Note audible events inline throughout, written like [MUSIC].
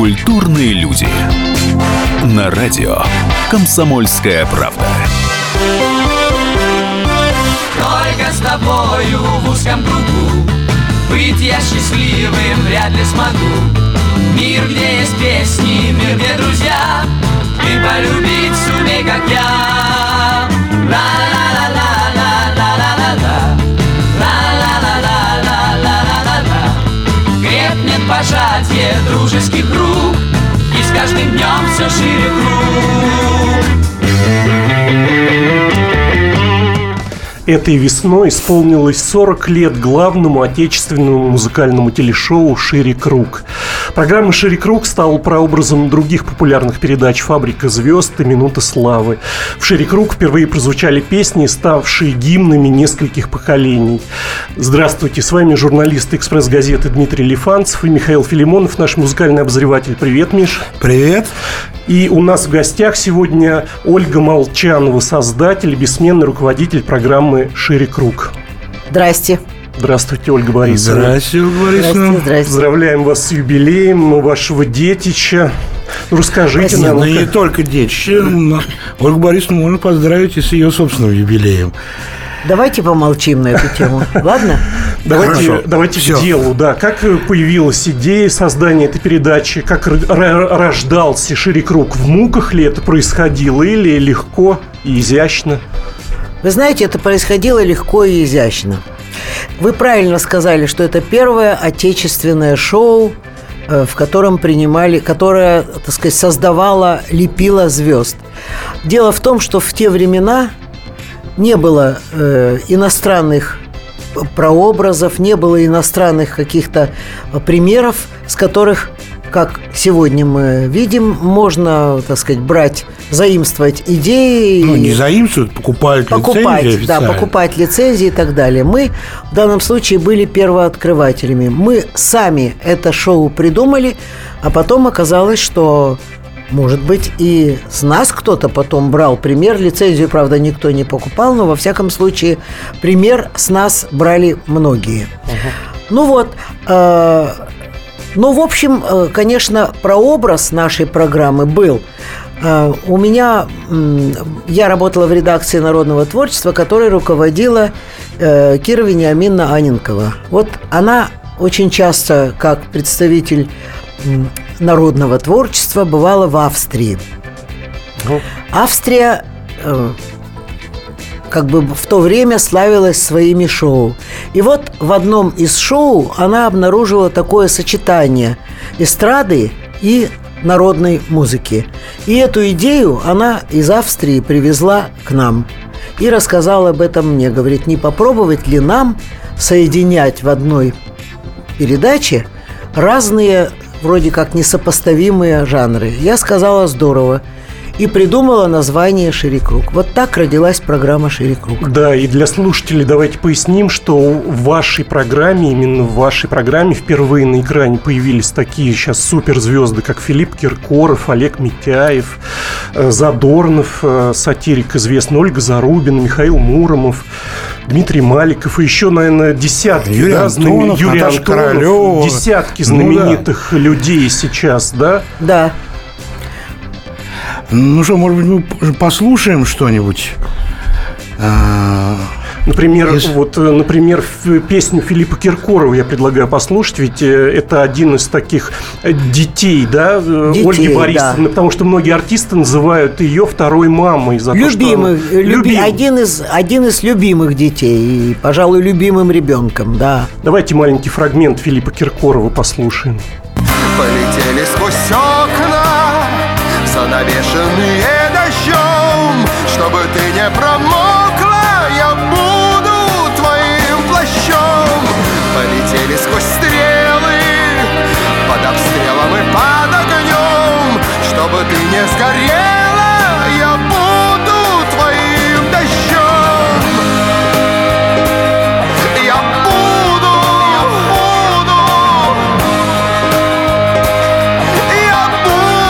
Культурные люди. На радио «Комсомольская правда». Только с тобою в узком кругу Быть я счастливым вряд ли смогу Мир, где есть песни, мир, где друзья Ты полюбить сумей, как я Ла-ла-ла-ла-ла-ла-ла-ла дружеских рук И с каждым днем все шире круг Этой весной исполнилось 40 лет главному отечественному музыкальному телешоу «Шире круг». Программа «Шире круг» стала прообразом других популярных передач «Фабрика звезд» и «Минута славы». В «Шире круг» впервые прозвучали песни, ставшие гимнами нескольких поколений. Здравствуйте, с вами журналист «Экспресс-газеты» Дмитрий Лифанцев и Михаил Филимонов, наш музыкальный обозреватель. Привет, Миш. Привет. И у нас в гостях сегодня Ольга Молчанова, создатель и бессменный руководитель программы «Шире круг». Здрасте. Здравствуйте, Ольга Борисовна. Здравствуйте, Ольга Борисовна. Здрасте, здрасте. Поздравляем вас с юбилеем вашего детича. Ну, расскажите Спасибо. нам. Ну, как- не только детище. Ольгу Борисовну можно поздравить и с ее собственным юбилеем. Давайте помолчим на эту тему. [LAUGHS] Ладно? Давайте, Хорошо. давайте Всё. к делу, да. Как появилась идея создания этой передачи? Как рождался «Шире круг»? В муках ли это происходило или легко и изящно? Вы знаете, это происходило легко и изящно. Вы правильно сказали, что это первое отечественное шоу, э, в котором принимали, которое, так сказать, создавало, лепило звезд. Дело в том, что в те времена не было э, иностранных прообразов, не было иностранных каких-то примеров, с которых, как сегодня мы видим, можно, так сказать, брать, заимствовать идеи. Ну, не заимствуют, покупают покупать, лицензии да, покупать лицензии и так далее. Мы в данном случае были первооткрывателями. Мы сами это шоу придумали, а потом оказалось, что может быть, и с нас кто-то потом брал пример. Лицензию, правда, никто не покупал, но во всяком случае пример с нас брали многие. Ну вот, э, ну, в общем, э, конечно, прообраз нашей программы был. Э, У меня, я работала в редакции народного творчества, которой руководила э, Кира Вениаминна Аненкова. Вот она очень часто, как представитель народного творчества, бывала в Австрии. Австрия э, как бы в то время славилась своими шоу. И вот в одном из шоу она обнаружила такое сочетание эстрады и народной музыки. И эту идею она из Австрии привезла к нам и рассказала об этом мне. Говорит, не попробовать ли нам соединять в одной передаче разные, вроде как несопоставимые жанры. Я сказала здорово и придумала название «Шире круг». Вот так родилась программа «Шире круг». Да, и для слушателей давайте поясним, что в вашей программе, именно в вашей программе впервые на экране появились такие сейчас суперзвезды, как Филипп Киркоров, Олег Митяев, э, Задорнов, э, сатирик известный, Ольга Зарубина, Михаил Муромов, Дмитрий Маликов и еще, наверное, десятки, Юрий да, Антонов, Юрий Наташа Антонов, Королева. десятки Ну да. знаменитых людей сейчас, да? Да. Ну что, может быть, мы послушаем что-нибудь? А, Например, Если- вот, э, например, песню Филиппа Киркорова я предлагаю послушать, ведь э, это один из таких э, детей, да, Детей, Ольги Борисовны, да. потому что многие артисты называют ее второй мамой за то, что Любимых, она- люби- Любим. один, из, один из любимых детей, и, пожалуй, любимым ребенком, да. Давайте маленький фрагмент Филиппа Киркорова послушаем. Полетели сквозь сгорела, я буду твоим дождем. Я буду, я буду, я буду,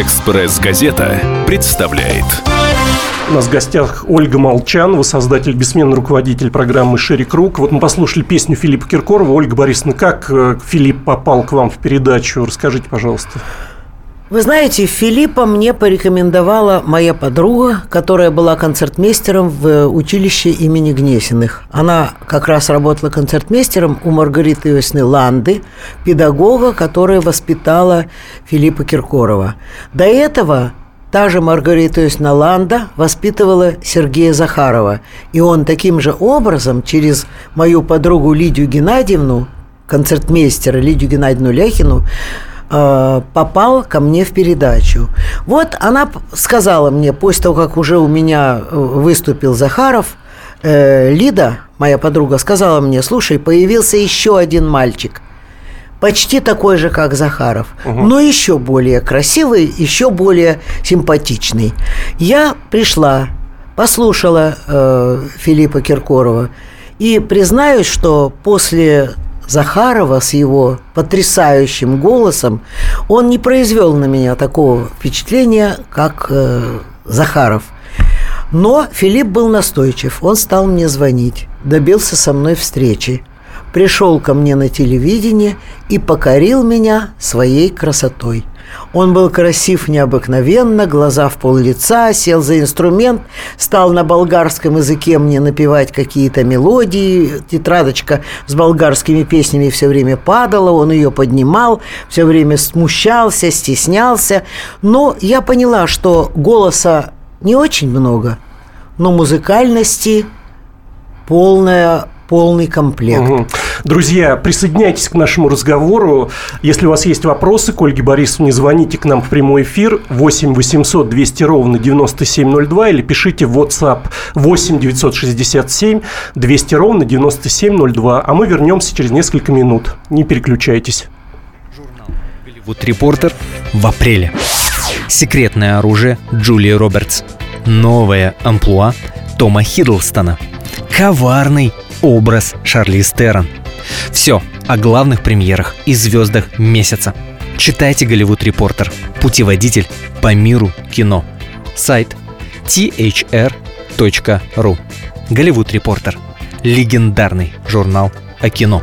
«Экспресс-газета» представляет У нас в гостях Ольга Молчанова, создатель, бессменный руководитель программы «Шире круг». Вот мы послушали песню Филиппа Киркорова. Ольга Борисовна, как э, Филипп попал к вам в передачу? Расскажите, пожалуйста. Вы знаете, Филиппа мне порекомендовала моя подруга, которая была концертмейстером в училище имени Гнесиных. Она как раз работала концертмейстером у Маргариты Иосифовны Ланды, педагога, которая воспитала Филиппа Киркорова. До этого Та же Маргарита Иосифовна Ланда воспитывала Сергея Захарова. И он таким же образом через мою подругу Лидию Геннадьевну, концертмейстера Лидию Геннадьевну Ляхину, э, попал ко мне в передачу. Вот она сказала мне, после того, как уже у меня э, выступил Захаров, э, Лида, моя подруга, сказала мне, слушай, появился еще один мальчик – почти такой же, как Захаров, но еще более красивый, еще более симпатичный. Я пришла, послушала э, Филиппа Киркорова и признаюсь, что после Захарова с его потрясающим голосом он не произвел на меня такого впечатления, как э, Захаров. Но Филипп был настойчив, он стал мне звонить, добился со мной встречи пришел ко мне на телевидение и покорил меня своей красотой. Он был красив необыкновенно, глаза в пол лица, сел за инструмент, стал на болгарском языке мне напевать какие-то мелодии. Тетрадочка с болгарскими песнями все время падала, он ее поднимал, все время смущался, стеснялся. Но я поняла, что голоса не очень много, но музыкальности полная полный комплект. Мгм. Друзья, присоединяйтесь к нашему разговору. Если у вас есть вопросы к Ольге Борисовне, звоните к нам в прямой эфир 8 800 200 ровно 9702 или пишите в WhatsApp 8 967 200 ровно 9702. А мы вернемся через несколько минут. Не переключайтесь. Голливуд Репортер в апреле. Секретное оружие Джулии Робертс. Новая амплуа Тома Хиддлстона. Коварный образ Шарли Стерон. Все о главных премьерах и звездах месяца. Читайте Голливуд Репортер. Путеводитель по миру кино. Сайт thr.ru Голливуд Репортер. Легендарный журнал о кино.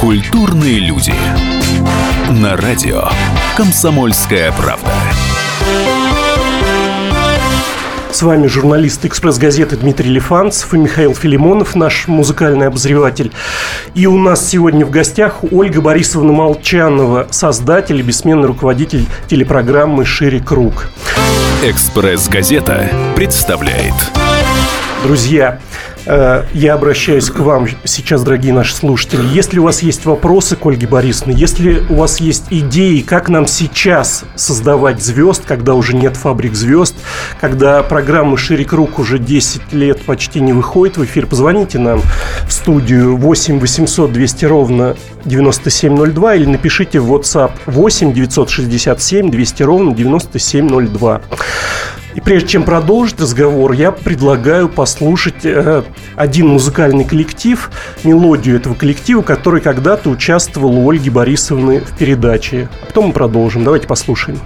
Культурные люди. На радио «Комсомольская правда». С вами журналист «Экспресс-газеты» Дмитрий Лифанцев и Михаил Филимонов, наш музыкальный обозреватель. И у нас сегодня в гостях Ольга Борисовна Молчанова, создатель и бессменный руководитель телепрограммы «Шире круг». «Экспресс-газета» представляет Друзья, я обращаюсь к вам сейчас, дорогие наши слушатели. Если у вас есть вопросы к Ольге Борисовне, если у вас есть идеи, как нам сейчас создавать звезд, когда уже нет фабрик звезд, когда программа «Шире круг» уже 10 лет почти не выходит в эфир, позвоните нам в студию 8 800 200 ровно 9702 или напишите в WhatsApp 8 967 200 ровно 9702. И прежде чем продолжить разговор, я предлагаю послушать э, один музыкальный коллектив, мелодию этого коллектива, который когда-то участвовал у Ольги Борисовны в передаче. А потом мы продолжим. Давайте послушаем.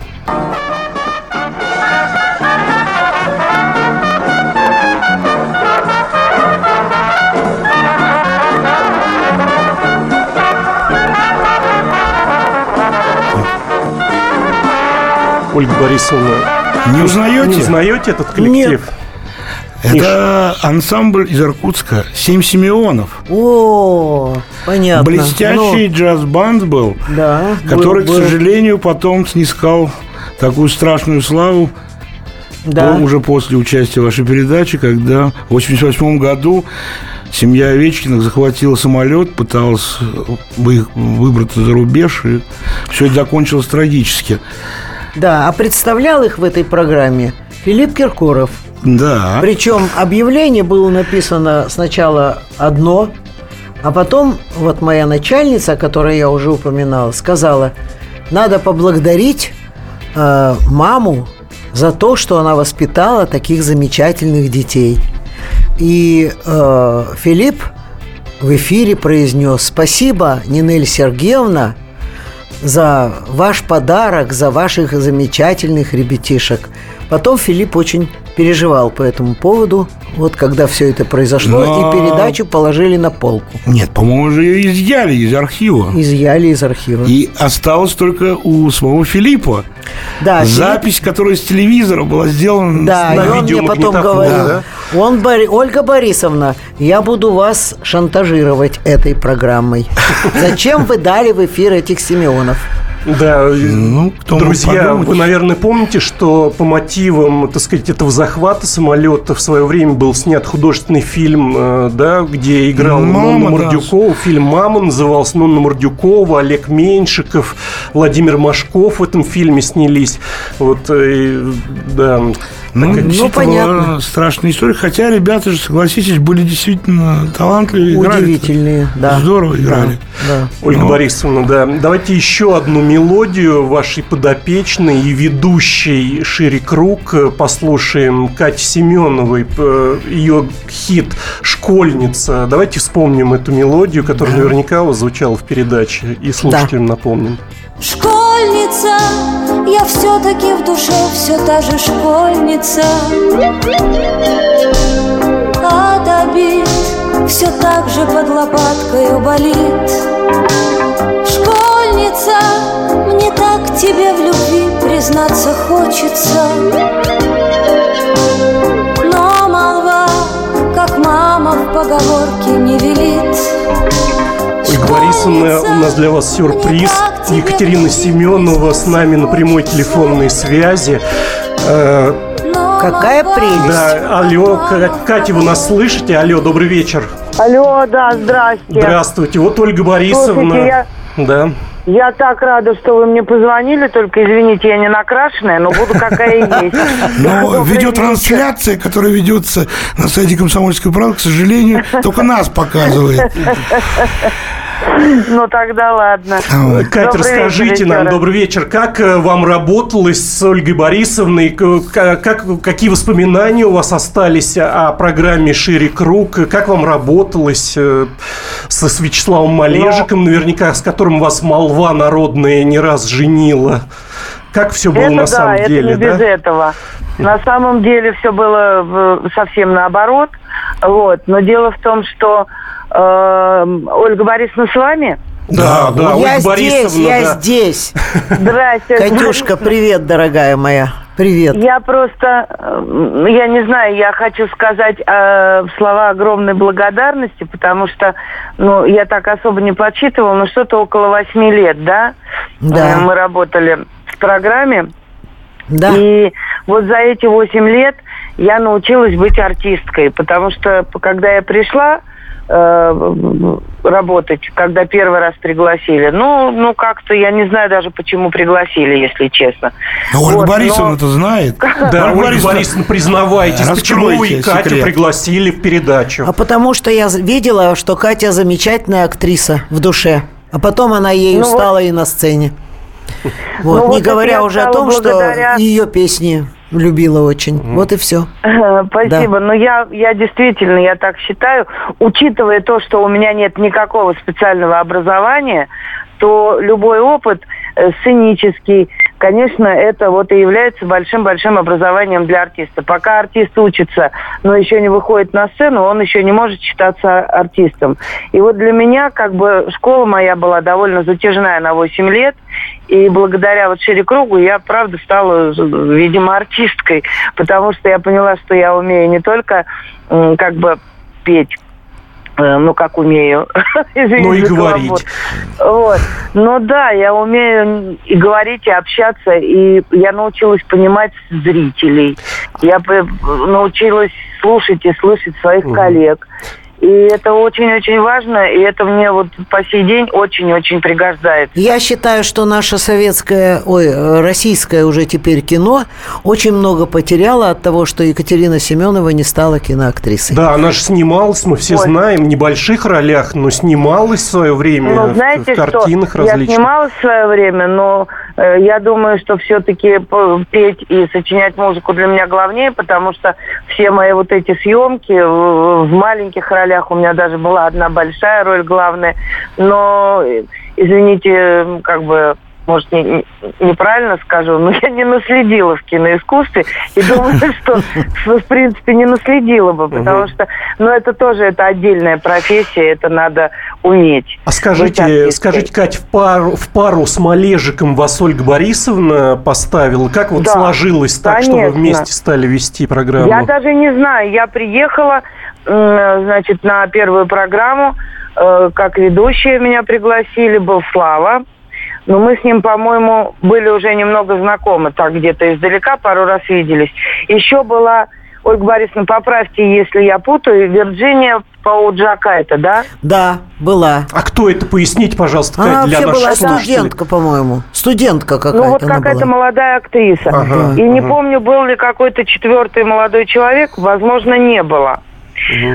Ольга Борисовна, Не узнаете? не узнаете этот коллектив? Это ансамбль из Иркутска «Семь Симеонов». О, понятно. Блестящий джаз-банд был, Ну, да, который, был- к был. сожалению, потом снискал такую страшную славу да. уже после участия в вашей передаче, когда в 1988 году семья Овечкиных захватила самолет, пыталась вы- выбраться за рубеж, и все это закончилось трагически. Да, а представлял их в этой программе Филипп Киркоров. Да. Причем объявление было написано сначала одно, а потом вот моя начальница, о которой я уже упоминала, сказала, надо поблагодарить э, маму за то, что она воспитала таких замечательных детей. И э, Филипп в эфире произнес «Спасибо, Нинель Сергеевна, за ваш подарок, за ваших замечательных ребятишек». Потом Филипп очень переживал по этому поводу, вот когда все это произошло, Но- и передачу положили на полку. Нет, по-моему, уже ее изъяли из архива. Изъяли из архива. И осталось только у самого Филиппа. да, Филипп- Запись, которая с телевизора была сделана Да, на и он мне потом говорил, да? он, Бори- Ольга Борисовна, я буду вас шантажировать этой программой. [LAUGHS] Зачем вы дали в эфир этих Симеонов? Да, Ну, друзья, вы, наверное, помните, что по мотивам, так сказать, этого захвата самолета в свое время был снят художественный фильм, э, да, где играл «Мама», Нонна да. Мордюкова. Фильм «Мама» назывался Нонна Мордюкова, Олег Меньшиков, Владимир Машков в этом фильме снялись. Вот, э, да. Ну, Так действительно, понятно. страшная история. Хотя ребята же, согласитесь, были действительно талантливые. играли. Удивительные, да. Здорово играли. Да. Ольга Ну. Борисовна, да. Давайте еще одну мелодию вашей подопечной и ведущей «Шире круг» послушаем Кати Семеновой, ее хит «Школьница». Давайте вспомним эту мелодию, которая наверняка у вас звучала в передаче, и слушателям напомним. Школьница, я все-таки в душе все та же школьница. От обид все так же под лопаткою болит. Школьница, мне так тебе в любви признаться хочется. Но молва, как мама в поговорке не велит. Борисовна, у нас для вас сюрприз. Екатерина Семенова с нами на прямой телефонной связи. Э, Какая прелесть. Да, алло, Ка- Катя, вы нас слышите? Алло, добрый вечер. Алло, да, здрасте. Здравствуйте. Вот Ольга Борисовна. Слушайте, я- Да. Я так рада, что вы мне позвонили, только извините, я не накрашенная, но буду какая есть. [LAUGHS] Но видеотрансляция, которая ведется на сайте «Комсомольской правды», к сожалению, только нас показывает. [LAUGHS] Ну тогда ладно. Катя, Добрый расскажите вечер нам, добрый вечер, как э, вам работалось с Ольгой Борисовной, как, какие воспоминания у вас остались о программе «Шире круг», как вам работалось э, со, с Вячеславом Малежиком, наверняка, с которым вас молва народная не раз женила. Как все было Это на да, самом это деле, не без да? этого. На самом деле все было э, совсем наоборот. Вот. Но дело в том, что э, Ольга Борисовна с вами. Да, да, я Ольга здесь, Борисовна, я да. здесь. Здрасте. Катюшка, привет, дорогая моя. Привет. Я просто, э, я не знаю, я хочу сказать э, слова огромной благодарности, потому что, ну, я так особо не подсчитывала, но что-то около восьми лет, да? Да. Э, Мы работали в программе, Да. и вот за эти восемь лет я научилась быть артисткой, потому что когда я пришла э, работать, когда первый раз пригласили, ну, ну как-то я не знаю даже, почему пригласили, если честно. Но Ольга Вот, но- Борисовна-то знает. [LAUGHS] Да, Ольга Борисовна, признавайтесь, почему вы Катю секрет. пригласили в передачу? А потому что я видела, что Катя замечательная актриса в душе. А потом она ею Ну вот- и на сцене. Вот, Ну не вот говоря уже о том, благодаря- что ее песни любила очень. Вот и все. Спасибо. Но я, я действительно, я так считаю, учитывая то, что у меня нет никакого специального образования, то любой опыт э, сценический, конечно, это вот и является большим-большим образованием для артиста. Пока артист учится, но еще не выходит на сцену, он еще не может считаться артистом. И вот для меня, как бы, школа моя была довольно затяжная на 8 лет, и благодаря вот шире кругу я, правда, стала, видимо, артисткой, потому что я поняла, что я умею не только как бы петь, ну, как умею. [LAUGHS] Ну и говорить. каламбур. Вот. Ну да, я умею и говорить, и общаться, и я научилась понимать зрителей. Я п- научилась слушать и слышать своих коллег. И это очень-очень важно, и это мне вот по сей день очень-очень пригождается. Я считаю, что наше советское, ой, российское уже теперь кино очень много потеряло от того, что Екатерина Семенова не стала киноактрисой. Да, она же снималась, мы все Ой. знаем, в небольших ролях, но снималась в свое время Ну, в- знаете в картинах что? Я различных. снималась в свое время, но э, я думаю, что все-таки петь и сочинять музыку для меня главнее, потому что все мои вот эти съемки в, в маленьких ролях, у меня даже была одна большая роль главная, но, извините, как бы может, не- не- неправильно скажу, но я не наследила в киноискусстве и [LAUGHS] думаю, что, в принципе, не наследила бы, потому что, ну, это тоже, это отдельная профессия, это надо уметь. А скажите, скажите, Кать, в пару, в пару с Малежиком вас Ольга Борисовна поставила. Как вот Да, сложилось так, что вы конечно. вместе стали вести программу? Я даже не знаю. Я приехала, значит, на первую программу, э, как ведущая меня пригласили, был Слава. Но мы с ним, по-моему, были уже немного знакомы, так где-то издалека, пару раз виделись. Еще была, Ольга Борисовна, поправьте, если я путаю, Вирджиния Пауджака это, да? Да, была. А кто это? Поясните, пожалуйста, Она для вообще наших была слушателей. студентка, по-моему. Студентка какая-то Ну вот какая-то молодая актриса. Ага, И не ага. помню, был ли какой-то четвертый молодой человек, возможно, не было.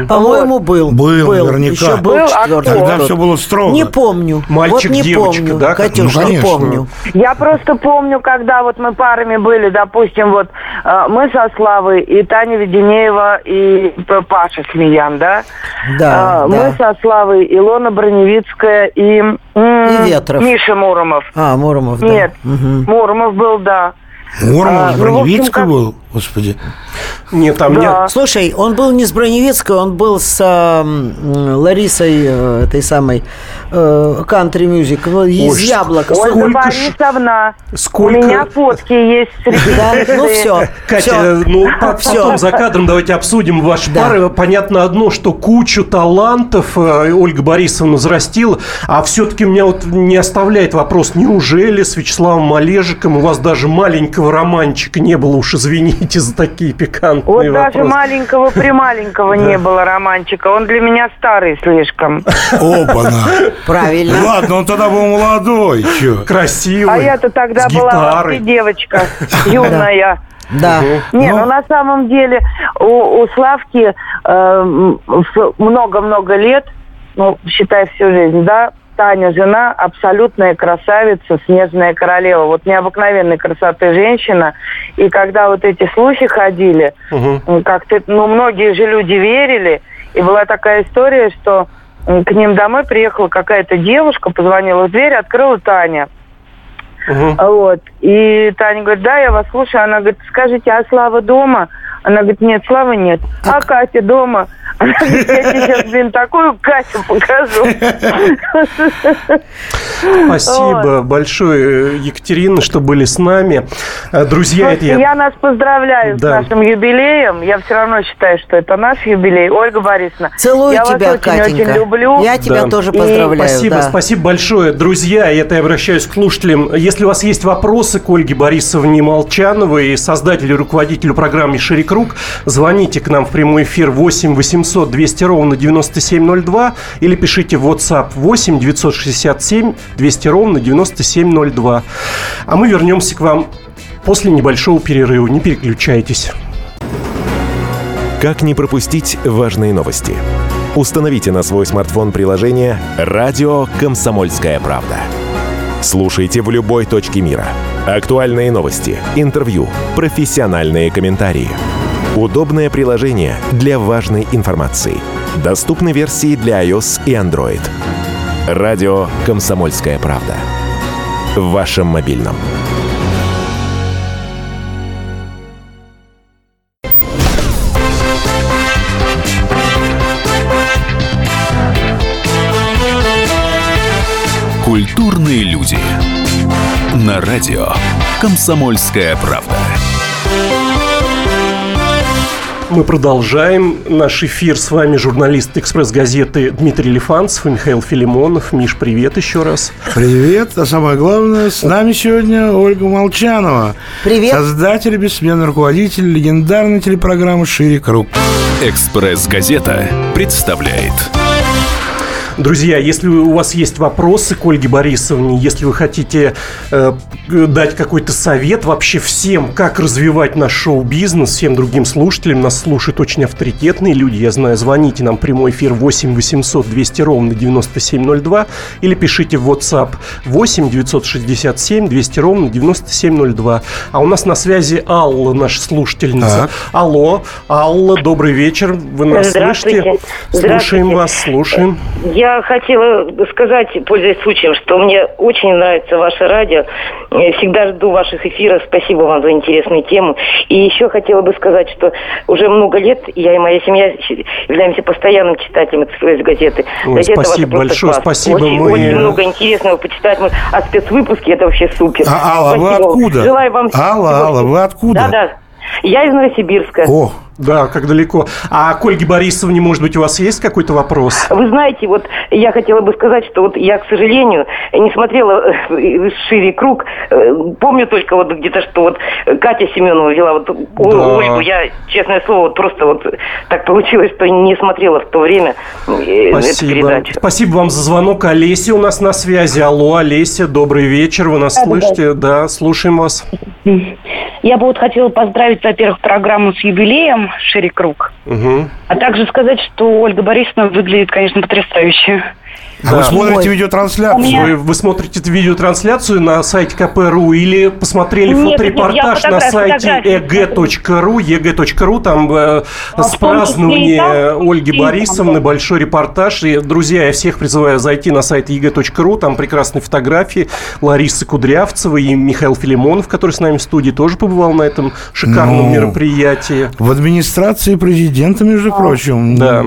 По-моему, был. Был, наверняка. Еще был, Был, четвертый. Тогда все было строго. Не помню. Мальчик, вот не девочка, помню. да? Катюш, Ну, не конечно. помню. Я просто помню, когда вот мы парами были, допустим, вот э, мы со Славой и Таня Веденеева и Паша Смеян, да? Да, А, да. Мы со Славой Илона Броневицкая и, И Ветров. Миша Муромов. А, Муромов, да. Нет, Мгм. Муромов был, да. Муромов А, с ну, в общем, был, господи. Нет, там Да. нет. Слушай, он был не с Броневицкой, он был с м, Ларисой, э, этой самой, э, кантри ну, из Ой, яблока. сколько Ольга Борисовна, сколько- у меня фотки есть Да, ну все. Катя, э, ну потом за кадром давайте обсудим ваши Да. пары. Понятно одно, что кучу талантов э, Ольга Борисовна взрастила, а все-таки меня вот не оставляет вопрос, неужели с Вячеславом Малежиком у вас даже маленького романчика не было, уж [LAUGHS] извините за такие пикантные Вот даже вопросы. маленького [LAUGHS] при маленького не было романчика. Он для меня старый слишком. Опа-на. Правильно. Ладно, он тогда был молодой. Чё? Красивый, А я-то тогда была девочка [LAUGHS] юная. Да. Не, Ну. ну на самом деле у, у Славки э, м, в- много-много лет, ну, считай всю жизнь, да, Таня жена абсолютная красавица, снежная королева. Вот необыкновенной красоты женщина. И когда вот эти слухи ходили, м, как-то, ну, многие же люди верили. И была такая история, что к ним домой приехала какая-то девушка, позвонила в дверь, открыла Таня. Мгм. Вот. И Таня говорит, да, я вас слушаю. Она говорит, скажите, а Слава дома? Она говорит, нет, Славы нет. А Катя дома? [LAUGHS] Она говорит, я тебе сейчас, блин, такую Катю покажу. Спасибо большое, Екатерина, что были с нами. Э, Друзья, это Слушайте, я нас поздравляю Да. с нашим юбилеем. Я все равно считаю, что это наш юбилей. Ольга Борисовна, Целую я тебя, вас очень-очень Катенька. люблю. Я тебя Да. тоже И поздравляю. Спасибо, да. спасибо большое. Друзья, это я обращаюсь к слушателям. Если у вас есть вопросы к Ольге Борисовне Молчановой, создателю и руководителю программы «Шире круг», звоните к нам в прямой эфир 8 800 200 ровно 9702 или пишите в WhatsApp 8 967 200 ровно 9702. А мы вернемся к вам после небольшого перерыва. Не переключайтесь. Как не пропустить важные новости? Установите на свой смартфон приложение «Радио Комсомольская правда». Слушайте в любой точке мира. Актуальные новости, интервью, профессиональные комментарии. Удобное приложение для важной информации. Доступны версии для iOS и Android. «Радио Комсомольская правда». В вашем мобильном. Культурные люди. На радио «Комсомольская правда». Мы продолжаем наш эфир. С вами журналист «Экспресс-газеты» Дмитрий Лифанцев и Михаил Филимонов. Миш, привет еще раз. Привет, а самое главное, с нами сегодня Ольга Молчанова. Привет. Создатель и бессменный руководитель легендарной телепрограммы «Шире круг». «Экспресс-газета» представляет. Друзья, если у вас есть вопросы к Ольге Борисовне, если вы хотите э, дать какой-то совет вообще всем, как развивать наш шоу-бизнес, всем другим слушателям, нас слушают очень авторитетные люди, я знаю, звоните нам прямой эфир 8 800 200 ровно 9702 или пишите в WhatsApp 8 967 200 ровно 9702. А у нас на связи Алла, наша слушательница. Так. Алло, Алла, добрый вечер, вы нас Здравствуйте. слышите? Слушаем вас, слушаем. Я хотела сказать, пользуясь случаем, что мне очень нравится ваше радио. Я Всегда жду ваших эфиров. Спасибо вам за интересную тему. И еще хотела бы сказать, что уже много лет я и моя семья являемся постоянным читателем «Экспресс-газеты». Ой, Газета спасибо большое, класс. спасибо. Очень, Мы- очень много интересного почитать. А спецвыпуски это вообще супер. А, Алла, вы Спасибо. откуда? Желаю вам Алла, всего- Алла, вы откуда? Да-да. Я из Новосибирска. О, Да, как далеко. А к Ольге Борисовне, может быть, у вас есть какой-то вопрос? Вы знаете, вот я хотела бы сказать, что вот я, к сожалению, не смотрела э, шире круг. Э, Помню только вот где-то, что вот Катя Семенова взяла вот Да. Ольгу. Я, честное слово, вот просто вот так получилось, что не смотрела в то время э, эту Спасибо. передачу. Спасибо вам за звонок. Олеся у нас на связи. Алло, Олеся, добрый вечер. Вы нас Да, да, слышите? Да, слушаем вас. Я бы вот хотела поздравить, во-первых, программу с юбилеем «Шире круг», Мгм. а также сказать, что Ольга Борисовна выглядит, конечно, потрясающе. А вы смотрите Ой. видеотрансляцию? Меня- Вы, вы смотрите видеотрансляцию на сайте КПРУ или посмотрели Нет, нет, фоторепортаж я на сайте eg.ru, eg.ru, там э, А с празднования Ольги Борисовны да. большой репортаж. И, друзья, я всех призываю зайти на сайт eg.ru, там прекрасные фотографии Ларисы Кудрявцевой и Михаил Филимонов, который с нами в студии, тоже побывал на этом шикарном Ну, мероприятии. В администрации президента, между прочим. Да.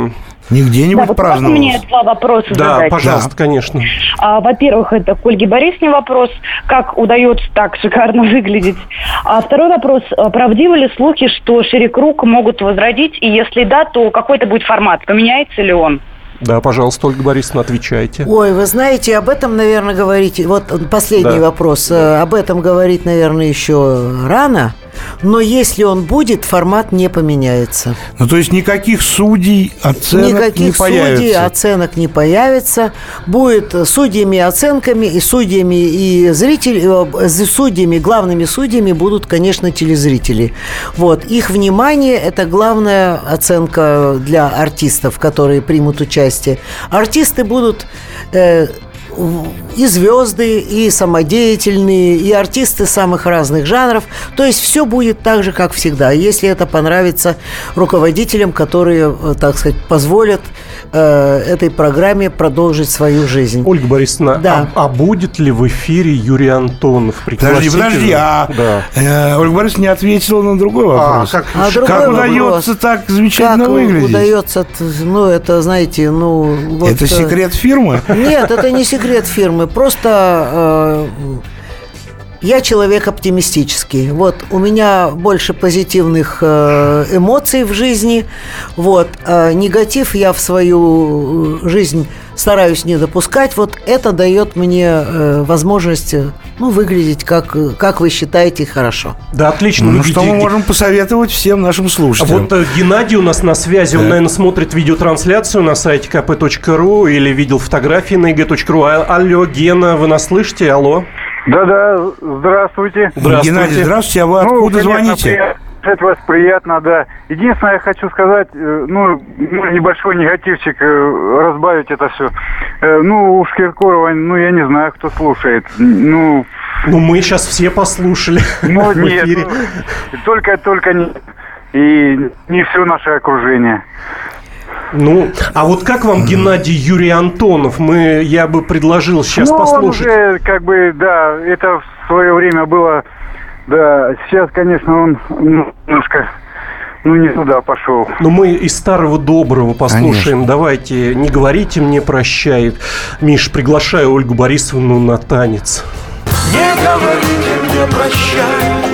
Не Да, где-нибудь вот можно праздновалось. мне два вопроса Да, задать? пожалуйста, конечно. А, во-первых, это к Ольге Борисовне вопрос, как удается так шикарно [LAUGHS] выглядеть. А второй вопрос, а правдивы ли слухи, что «Шире круг» могут возродить, и если да, то какой это будет формат, поменяется ли он? Да, пожалуйста, Ольга Борисовна, отвечайте. Ой, вы знаете, об этом, наверное, говорить... Вот последний Да. вопрос. Э, Об этом говорить, наверное, еще рано. Но если он будет, формат не поменяется. Ну, то есть никаких судей, оценок Никаких не появится. судей, оценок не появится. Будет судьями, оценками и судьями и зрители, э, судьями, главными судьями будут, конечно, телезрители. Вот их внимание – это главная оценка для артистов, которые примут участие. Артисты будут э, и звезды, и самодеятельные, и артисты самых разных жанров. То есть все будет так же, как всегда. Если это понравится руководителям, которые, э, так сказать, позволят э, этой программе продолжить свою жизнь. Ольга Борисовна, Да. а, а будет ли в эфире Юрий Антонов? Подожди, подожди, а Да. э, Ольга Борисовна не ответила на другой вопрос. как- А другой как вопрос. удается так замечательно Как выглядеть? удается, ну, это, знаете, ну... вот, Это э, секрет фирмы? Нет, это не секрет фирмы. Просто э, я человек оптимистический. Вот у меня больше позитивных э, эмоций в жизни. Вот а негатив я в свою э, жизнь стараюсь не допускать. Вот это дает мне возможность, ну, выглядеть как как вы считаете хорошо. Да, отлично. Ну, выглядите. что мы можем посоветовать всем нашим А слушателям? вот э, Геннадий у нас на связи, он, Да. наверное, смотрит видеотрансляцию на сайте kp.ru или видел фотографии на ig.ru. А- Алло, Гена, вы нас слышите? Алло. Да-да, здравствуйте. Здравствуйте. Геннадий, здравствуйте, а вы Ну, откуда конечно, звоните? приятно слышать вас приятно, да. Единственное, я хочу сказать, э, ну, ну, небольшой негативчик, э, разбавить это все. Ну, у Шкиркорова, ну, я не знаю, кто слушает. Ну, Ну, мы сейчас все послушали ну [LAUGHS] в нет, эфире. ну, только, только не... И не все наше окружение. Ну, а вот как вам Геннадий Юрий Антонов? Мы, я бы предложил сейчас ну, он послушать. уже, как бы, да, это в свое время было, да, сейчас, конечно, он ну, немножко, ну, не туда пошел. Ну, мы из старого доброго послушаем. Давайте, не говорите мне прощает. Миш, приглашаю Ольгу Борисовну на танец. Не говорите мне прощай,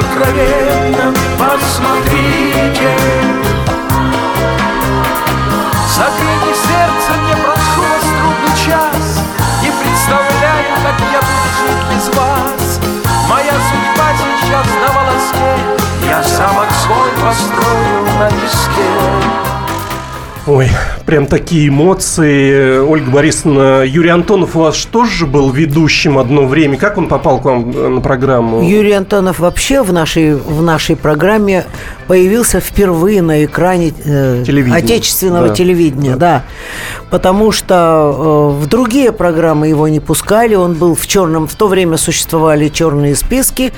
откровенно посмотрите. Закрыли сердце, мне прошу вас трудный час Не представляю, как я буду жить без вас. Моя сейчас на волоске Я замок свой построю на песке Ой, прям такие эмоции. Ольга Борисовна, Юрий Антонов у вас что же был ведущим одно время? Как он попал к вам э, на программу? Юрий Антонов вообще в нашей, в нашей программе появился впервые на экране э, отечественного Да. телевидения, да. Потому что э, в другие программы его не пускали. Он был в черном. В то время существовали черные списки,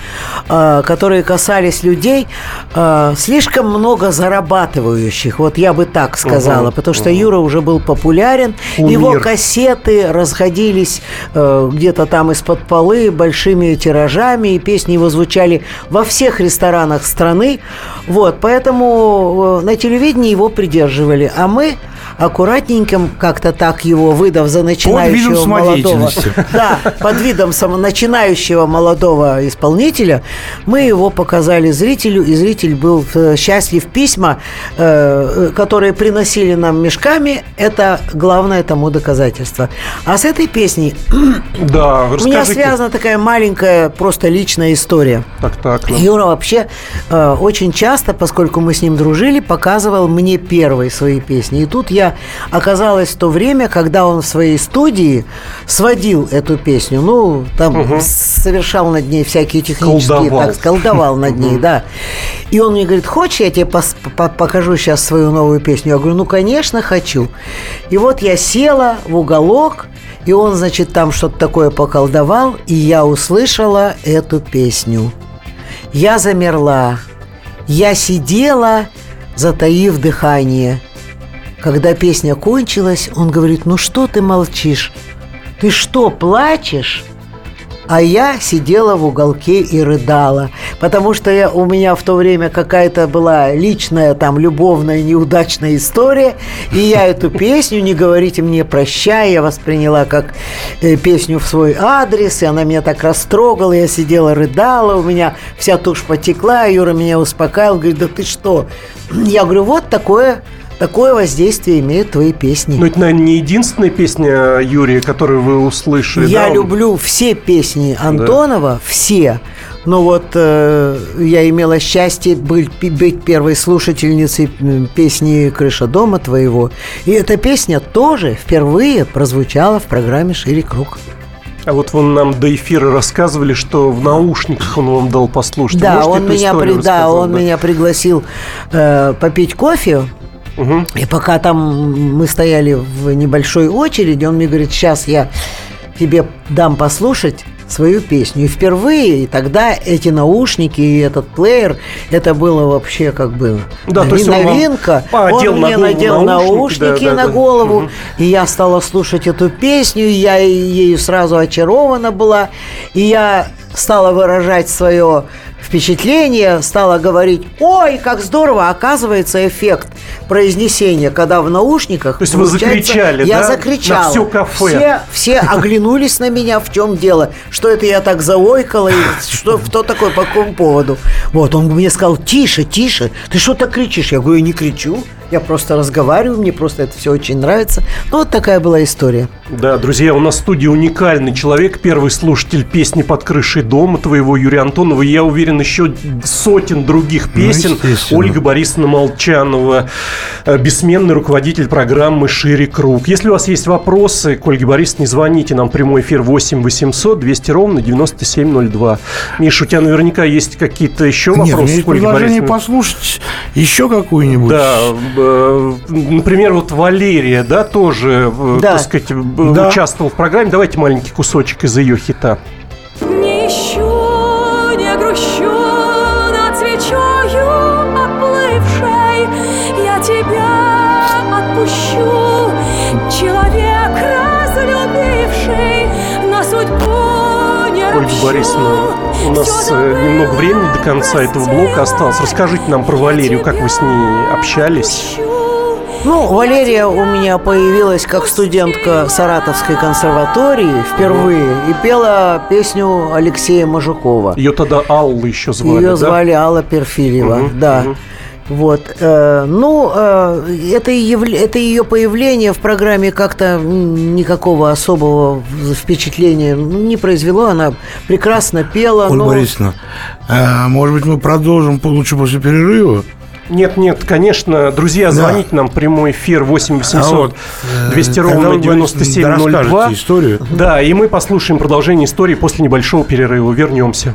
э, которые касались людей э, слишком много зарабатывающих. Вот я бы так сказала, Мгм, потому что мгм. Юра уже был популярен. Кумир. Его кассеты расходились э, где-то там из-под полы большими тиражами, и песни его звучали во всех ресторанах страны. Вот, поэтому э, на телевидении его придерживали. А мы аккуратненько, как-то так его выдав за начинающего видом молодого, [LAUGHS] да, под видом само- начинающего молодого исполнителя, мы его показали зрителю, и зритель был э, счастлив. Письма, э, которые приносили нам мешками, это главное тому доказательство. А с этой песней [CLEARS THROAT] Да, у меня связана такая маленькая, просто личная история. Так, так. ну. Юра вообще э, очень часто, поскольку мы с ним дружили, показывал мне первые свои песни. И тут я оказалась в то время, когда он в своей студии сводил эту песню. Ну, там совершал над ней всякие технические... Колдовал. Так, колдовал над ней, да. И он мне говорит, хочешь, я тебе покажу сейчас свою новую песню? Я говорю, ну, конечно, хочу. И вот я села в уголок, и он, значит, там что-то такое поколдовал, и я услышала эту песню. Я замерла. Я сидела, затаив дыхание. Когда песня кончилась, он говорит, ну что ты молчишь? Ты что, плачешь? А я сидела в уголке и рыдала, потому что я, у меня в то время какая-то была личная, там, любовная, неудачная история, и я эту песню «Не говорите мне прощай» я восприняла как э, песню в свой адрес, и она меня так растрогала, я сидела, рыдала, у меня вся тушь потекла, Юра меня успокаивал, говорит, да ты что? Я говорю, вот такое Такое воздействие имеют твои песни. Ну, это, наверное, не единственная песня Юрия, которую вы услышали. Я да? Люблю все песни Антонова, все. Но вот э, я имела счастье быть, быть первой слушательницей песни «Крыша дома твоего». И эта песня тоже впервые прозвучала в программе «Шире круг». А вот вон нам до эфира рассказывали, что в наушниках он вам дал послушать. Да, Можете он меня, при- да, он меня пригласил э, попить кофе. И пока там мы стояли в небольшой очереди, он мне говорит, сейчас я тебе дам послушать свою песню. И впервые, и тогда эти наушники и этот плеер, это было вообще как бы Да, то нови- есть он вам новинка. он на мне голову надел наушники, наушники да, да, на да. голову, Мгм. и я стала слушать эту песню, и я ею сразу очарована была, и я стала выражать свое впечатление, стала говорить, ой, как здорово, оказывается эффект произнесения, когда в наушниках. То есть вы закричали, Я да? закричала. На всё кафе. Все, все оглянулись на меня, в чем дело, что это я так заойкала, и что, что такое, по какому поводу. Вот, он мне сказал, тише, тише, ты что так кричишь? Я говорю, я не кричу, я просто разговариваю, мне просто это все очень нравится. Ну, вот такая была история. Да, друзья, у нас в студии уникальный человек, первый слушатель песни «Под крышей дома» твоего Юрия Антонова. И я уверен, еще сотен других Ну, песен. естественно. Ольга Борисовна Молчанова, э, бессменный руководитель программы «Шире круг». Если у вас есть вопросы к Ольге Борисовне, звоните нам прямой эфир 8 800 200 ровно 9702. Миша, у тебя наверняка есть какие-то еще Нет, вопросы есть к Ольге предложение Борисовне? послушать еще какую-нибудь. Да, э, например, вот Валерия, да, тоже, э, Да. так сказать, б- Да. участвовал в программе. Давайте маленький кусочек из ее хита. Борисовна, у нас э, немного времени до конца этого блока осталось. Расскажите нам про Валерию, как вы с ней общались. Ну, Валерия у меня появилась как студентка Саратовской консерватории впервые и пела песню Алексея Мажукова. Ее тогда Алла еще звали, Ее да? звали Алла Перфильева, Мгм, да. мгм. Вот. э, Ну, э, это, это ее появление в программе как-то никакого особого впечатления не произвело. Она прекрасно пела. Ольга но- Борисовна, а, может быть, мы продолжим лучше после перерыва? Нет, нет, конечно, друзья, Да. звоните нам в прямой эфир 8 800 А вот, э, 200 когда ровно вы, Борис, 9702. расскажете историю. Да, и мы послушаем продолжение истории после небольшого перерыва. Вернемся.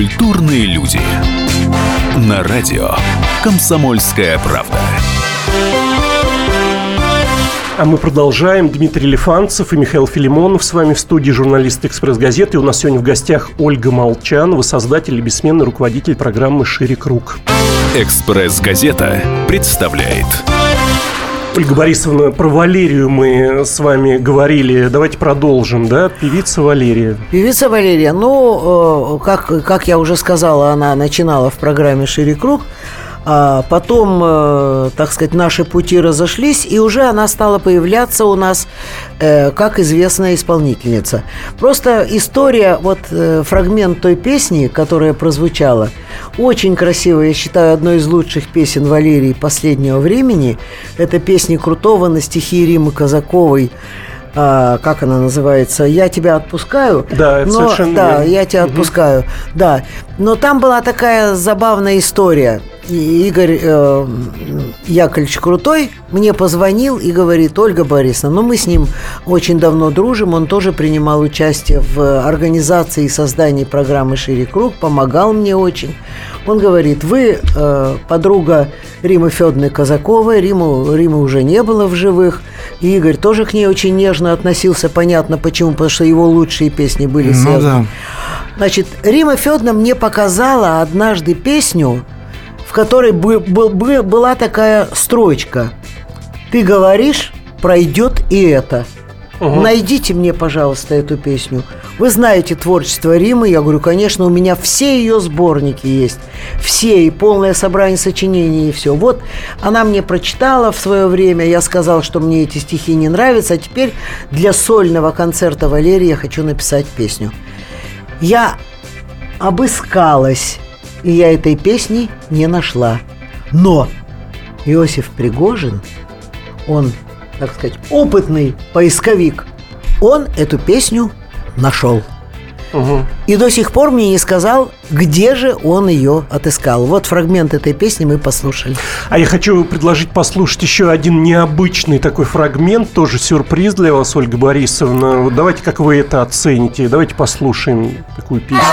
Культурные люди. На радио «Комсомольская правда». А мы продолжаем. Дмитрий Лифанцев и Михаил Филимонов с вами в студии журналист «Экспресс-газеты». У нас сегодня в гостях Ольга Молчанова, создатель и бессменный руководитель программы «Шире круг». «Экспресс-газета» представляет Ольга Борисовна, про Валерию мы с вами говорили. Давайте продолжим, да? Певица Валерия. Певица Валерия, ну, э, как, как я уже сказала, она начинала в программе «Шире круг», а потом, э, так сказать, наши пути разошлись, и уже она стала появляться у нас э, как известная исполнительница. Просто история, вот э, фрагмент той песни, которая прозвучала, очень красивая, я считаю, одной из лучших песен Валерии последнего времени. Это песни Крутого на стихи Римы Казаковой а, как она называется, я тебя отпускаю. Да, это но, совершенно Да, верно. я тебя Мгм. отпускаю. Да. Но там была такая забавная история. И Игорь э, Яковлевич Крутой мне позвонил и говорит, Ольга Борисовна, ну мы с ним очень давно дружим, он тоже принимал участие в организации и создании программы «Шире круг», помогал мне очень. Он говорит, вы э, подруга Римы Федоровны Казаковой, Риму, Римы уже не было в живых, и Игорь тоже к ней очень нежно относился, понятно почему, потому что его лучшие песни были Ну связаны. да. Значит, Рима Федоровна мне показала однажды песню, в которой бы- был- бы- была такая строчка. Ты говоришь, пройдет и это. Мгм. Найдите мне, пожалуйста, эту песню. Вы знаете творчество Римы. Я говорю, конечно, у меня все ее сборники есть. Все, и полное собрание сочинений, и все. Вот она мне прочитала в свое время. Я сказал, что мне эти стихи не нравятся. А теперь для сольного концерта Валерии я хочу написать песню. Я обыскалась, и я этой песни не нашла. Но Иосиф Пригожин, он, так сказать, опытный поисковик, он эту песню нашел. И до сих пор мне не сказал, где же он ее отыскал. Вот фрагмент этой песни мы послушали. А я хочу предложить послушать еще один необычный такой фрагмент, тоже сюрприз для вас, Ольга Борисовна. Вот давайте, как вы это оцените, давайте послушаем такую песню.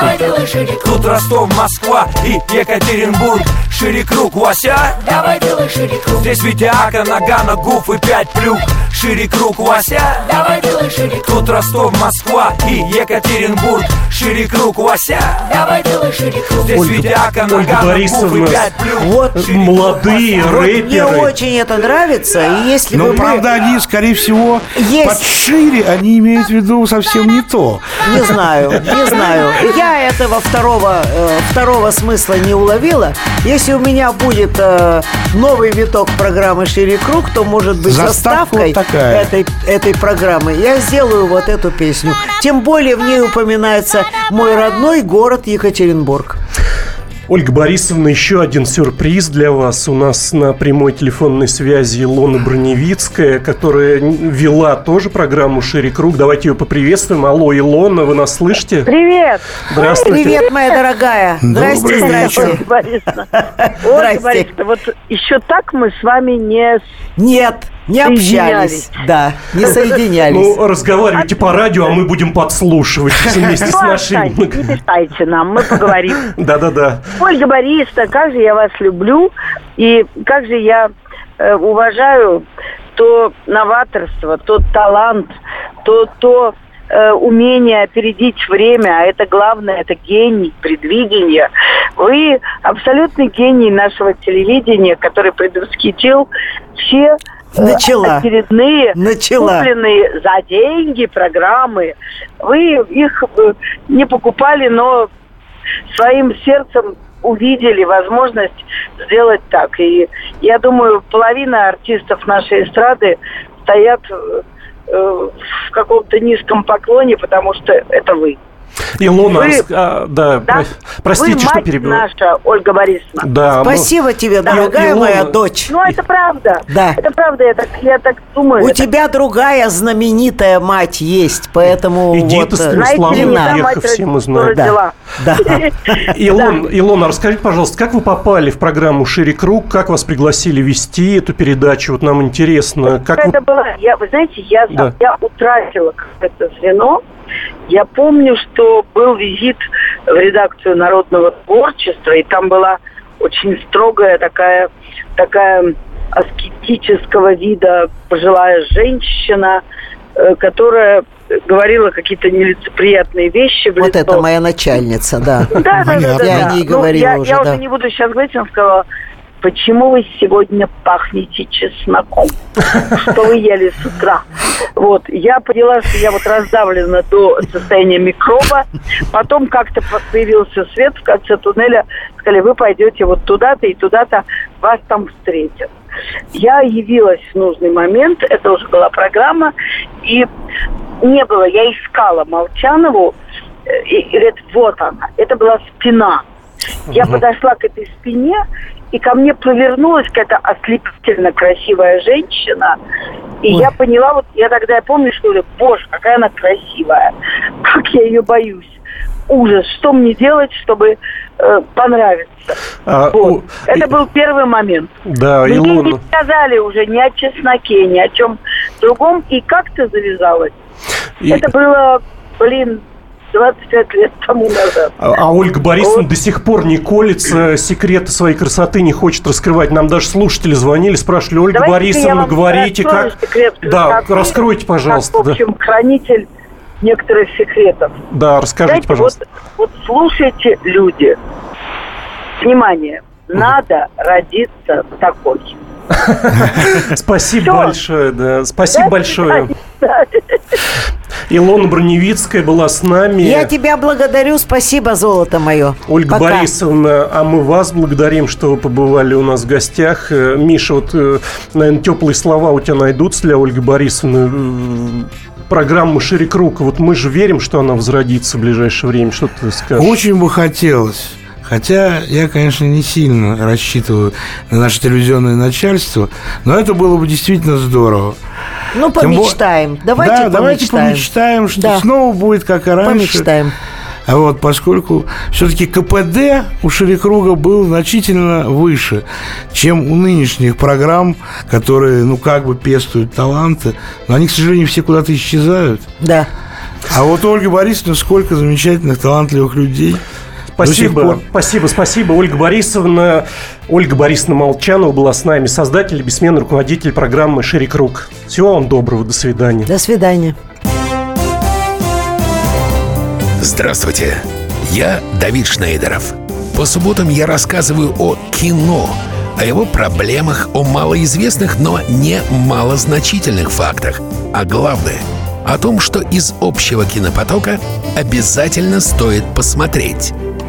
Тут Ростов, Москва и Екатеринбург Шире круг, Вася Давай делай шире круг. Здесь Витяка, Нагана, Гуф и пять плюк Шире круг, Вася Давай делай шире круг. Тут Ростов, Москва и Екатеринбург Шире круг, Вася Давай делай шире круг. Здесь Ольга- Витяка, Ольга Нагана, Борисовна, плюк Вот молодые Вот мне рэперы. очень это нравится. И если Но, бы мы- правда, они, скорее всего, Есть. под шире они имеют в виду совсем не то. Не знаю, не знаю. Я этого второго, э, второго смысла не уловила. Если у меня будет э, новый виток программы «Шире круг», то, может быть, Заставка заставкой вот такая. этой, этой программы я сделаю вот эту песню. Тем более в ней упоминается мой родной город Екатеринбург. Ольга Борисовна, еще один сюрприз для вас. У нас на прямой телефонной связи Илона Броневицкая, которая вела тоже программу «Шире круг». Давайте ее поприветствуем. Алло, Илона, вы нас слышите? Привет! Здравствуйте. Привет, моя дорогая. Здрасте, Добрый здрасте. вечер. Ольга Борисовна. Ольга Борисовна, вот еще так мы с вами не... Нет, не общались. Да, не соединялись. Ну, разговаривайте по радио, а мы будем подслушивать вместе с нашими... не мешайте нам, мы поговорим. Да-да-да. Ольга Борисовна, как же я вас люблю, и как же я э, уважаю то новаторство, тот талант, то, то э, умение опередить время, а это главное, это гений предвидения. Вы абсолютный гений нашего телевидения, который предвосхитил все Начала. очередные Начала. купленные за деньги программы. Вы их э, не покупали, но своим сердцем увидели возможность сделать так. И я думаю, половина артистов нашей эстрады стоят э, э, в каком-то низком поклоне, потому что это вы. Илона, Вы- а, да, Да? про- простите, вы что мать перебиваю. наша, Ольга Борисовна. Да, мы- Спасибо тебе, Да. дорогая Илона- моя дочь. Ну, это правда. Да. Это правда, я так, я так думаю. У Это- тебя другая знаменитая мать есть, поэтому Иди вот... ты, э, Станислав, Знаете, не та уехав, мать, все мы знаем. родила. Да. [LAUGHS] Илон, Илона, расскажите, пожалуйста, как вы попали в программу «Шире круг», как вас пригласили вести эту передачу? Вот нам интересно. Как вы- это было, я, вы знаете, я, Да. я утратила какое-то звено. Я помню, что был визит в редакцию народного творчества, и там была очень строгая такая, такая аскетического вида пожилая женщина, э, которая говорила какие-то нелицеприятные вещи. Вот лицо. это моя начальница, да. Да, да, да, Я о ней Ну, говорила уже, я уже не буду сейчас говорить, она сказала, почему вы сегодня пахнете чесноком? Что вы ели с утра? Вот, я поняла, что я вот раздавлена до состояния микроба. Потом как-то появился свет в конце туннеля. Сказали, вы пойдете вот туда-то и туда-то, вас там встретят. Я явилась в нужный момент, это уже была программа, и не было, я искала Молчанову, э, и, и говорит, вот она, это была спина. Я Мгм. подошла к этой спине, и ко мне повернулась какая-то ослепительно красивая женщина. И Ой. я поняла, вот я тогда я помню, что говорю, боже, какая она красивая, [LAUGHS] как я ее боюсь. Ужас, что мне делать, чтобы э, понравиться? А, Вот. у- Это был первый момент. Да, Мне не Илона. сказали уже ни о чесноке, ни о чем другом, и как-то завязалось. И- Это было, блин, 25 лет тому назад. А, а Ольга Борисовна до сих пор не колется, секреты своей красоты не хочет раскрывать. Нам даже слушатели звонили, спрашивали, Ольга Давайте Борисовна, говорите, как... Да, красоты, раскройте, пожалуйста. Как, в да. общем, хранитель некоторых секретов. Да, расскажите, Знаете, пожалуйста. Вот, вот слушайте, люди. Внимание. Надо родиться такой. [LAUGHS] Спасибо большое, да. Спасибо большое. Илона Броневицкая была с нами. Я тебя благодарю, спасибо, золото мое. Ольга Пока. Борисовна, а мы вас благодарим, что вы побывали у нас в гостях. Э, Миша, вот, наверное, теплые слова у тебя найдутся для Ольги Борисовны. Э, Программа «Шире круг». Вот мы же верим, что она возродится в ближайшее время. Что ты скажешь? Очень бы хотелось. Хотя я, конечно, не сильно рассчитываю на наше телевизионное начальство, но это было бы действительно здорово. Ну, Тем бо- помечтаем. Давайте да, давайте помечтаем. помечтаем, что Да. снова будет как и раньше. Помечтаем. А вот поскольку все-таки КПД у Ширикруга был значительно выше, чем у нынешних программ, которые, ну, как бы пестуют таланты, но они, к сожалению, все куда-то исчезают. Да. А вот у Ольги Борисовны сколько замечательных, талантливых людей. Спасибо, пор. спасибо, спасибо, Ольга Борисовна. Ольга Борисовна Молчанова была с нами, создатель и бессменный руководитель программы «Шире круг». Всего вам доброго, до свидания. До свидания. Здравствуйте, я Давид Шнейдеров. По субботам я рассказываю о кино, о его проблемах, о малоизвестных, но не малозначительных фактах. А главное – о том, что из общего кинопотока обязательно стоит посмотреть.